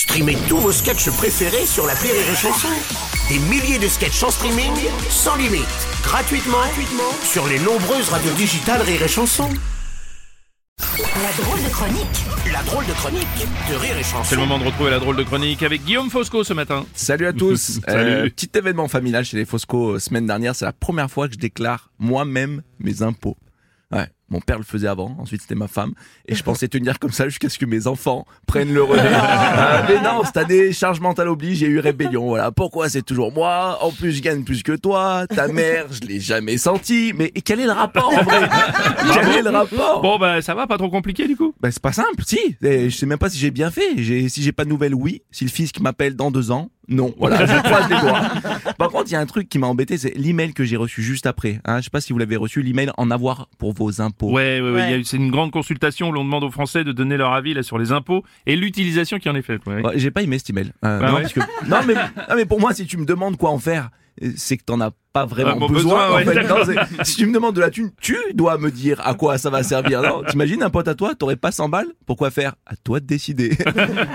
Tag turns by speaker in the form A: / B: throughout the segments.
A: Streamez tous vos sketchs préférés sur la Rire et Chanson. Des milliers de sketchs en streaming, sans limite, gratuitement, gratuitement sur les nombreuses radios digitales Rire et Chanson.
B: La drôle de chronique
A: La drôle de chronique de Rire et Chanson.
C: C'est le moment de retrouver la drôle de chronique avec Guillaume Fosco ce matin.
D: Salut à tous.
C: Salut.
D: Euh, petit événement familial chez les Fosco euh, semaine dernière. C'est la première fois que je déclare moi-même mes impôts. Mon père le faisait avant, ensuite c'était ma femme, et je pensais tenir comme ça jusqu'à ce que mes enfants prennent le relais. Euh, mais non, cette année, charge mentale oblige, j'ai eu rébellion. Voilà, pourquoi c'est toujours moi? En plus, je gagne plus que toi. Ta mère, je l'ai jamais senti. Mais quel est le rapport en vrai? Quel est le rapport?
C: Bon bah ça va, pas trop compliqué du coup
D: bah, c'est pas simple, si. Et je sais même pas si j'ai bien fait. Si j'ai pas de nouvelles, oui. Si le fisc m'appelle dans deux ans, non. Voilà, je croise les doigts. Par contre, il y a un truc qui m'a embêté, c'est l'email que j'ai reçu juste après. Hein, je sais pas si vous l'avez reçu, l'email en avoir pour vos impôts.
C: Ouais, ouais, ouais, c'est une grande consultation où l'on demande aux Français de donner leur avis là sur les impôts et l'utilisation qui en est faite. ouais.
D: Ouais, j'ai pas aimé cet email. Euh,
C: Ah
D: non,
C: ouais
D: parce que, non, mais, non, mais pour moi, si tu me demandes quoi en faire, euh, c'est que t'en as pas vraiment
C: bon,
D: besoin.
C: besoin, ouais,
D: en fait.
C: d'accord.
D: Non, c'est- si tu me demandes de la thune, tu dois me dire à quoi ça va servir. Non, t'imagines un pote à toi, t'aurais pas 100 balles? Pourquoi faire? À toi de décider.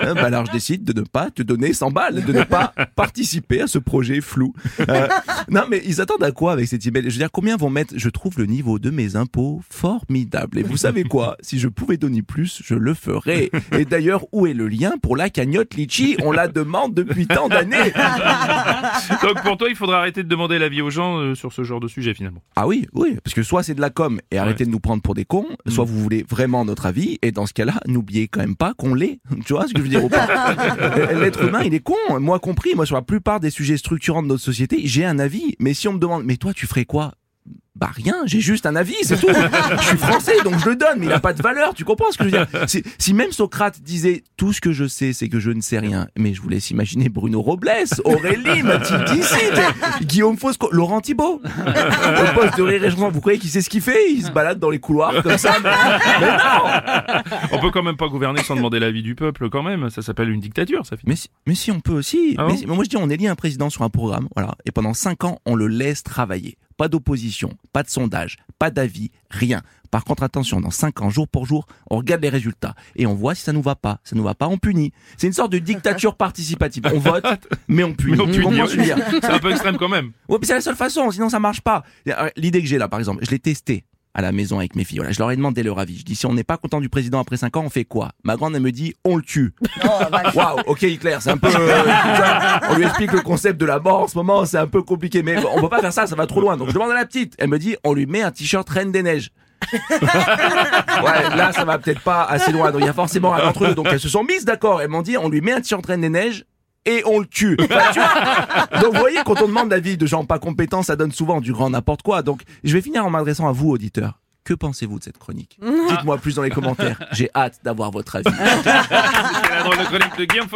D: Hein, bah alors je décide de ne pas te donner 100 balles, de ne pas participer à ce projet flou. Euh, non, mais ils attendent à quoi avec cet email? Je veux dire, combien vont mettre Je trouve le niveau de mes impôts formidable. Et vous savez quoi? Si je pouvais donner plus, je le ferais. Et d'ailleurs, où est le lien pour la cagnotte Litchi? On la demande depuis tant d'années.
C: Donc pour toi, il faudra arrêter de demander l'avis aux gens euh, sur ce genre de sujet finalement.
D: Ah oui, oui, parce que soit c'est de la com et arrêtez de nous prendre pour des cons, soit
C: Mm.
D: vous voulez vraiment notre avis, et dans ce cas-là, n'oubliez quand même pas qu'on l'est. Tu vois ce que je veux dire ou pas L'être humain, il est con, moi compris. Moi, sur la plupart des sujets structurants de notre société, j'ai un avis. Mais si on me demande, mais toi, tu ferais quoi bah rien, j'ai juste un avis, c'est tout. je suis français, donc je le donne, mais il a pas de valeur. Tu comprends ce que je veux dire? Si, même Socrate disait tout ce que je sais, c'est que je ne sais rien. Mais je vous laisse imaginer Bruno Robles, Aurélie, Mathilde Dicite, Guillaume Fosco, Laurent Thibault. Au poste de rire et chanson, vous croyez qu'il sait ce qu'il fait? Il se balade dans les couloirs comme ça. Mais, mais non
C: On peut quand même pas gouverner sans demander l'avis du peuple quand même. Ça s'appelle une dictature, ça finit.
D: mais si, mais si on peut aussi.
C: Ah
D: mais,
C: bon?
D: si- mais moi je dis on élit un président sur un programme, voilà, et pendant cinq ans on le laisse travailler. Pas d'opposition, pas de sondage, pas d'avis, rien. Par contre attention, dans cinq ans, jour pour jour, on regarde les résultats et on voit si ça nous va pas. Ça nous va pas, on punit. C'est une sorte de dictature participative. On vote, mais on punit.
C: Mais on punit, C'est un peu extrême quand même.
D: Ouais, mais c'est la seule façon, sinon ça marche pas. Euh, L'idée que j'ai là, par exemple, je l'ai testé à la maison avec mes filles. Voilà, je leur ai demandé leur avis. Je dis si on n'est pas content du président après 5 ans, on fait quoi? Ma grande elle me dit on le tue. Waouh, ok Hitler, c'est un peu. euh, on lui explique le concept de la mort en ce moment, c'est un peu compliqué, mais on peut pas faire ça, ça va trop loin. Donc je demande à la petite. Elle me dit on lui met un t-shirt Reine des Neiges. Ouais, là ça va peut-être pas assez loin. Donc il y a forcément un entre eux. Donc elles se sont mises d'accord. Elles m'ont dit on lui met un t-shirt Reine des Neiges. Et on le tue. Enfin, tu vois Donc vous voyez, quand on demande l'avis de gens pas compétents, ça donne souvent du grand n'importe quoi. Donc je vais finir en m'adressant à vous, auditeurs. Que pensez-vous de cette chronique? Dites-moi plus dans les commentaires. J'ai hâte d'avoir votre avis.
C: C'est la drôle de chronique de Guillaume.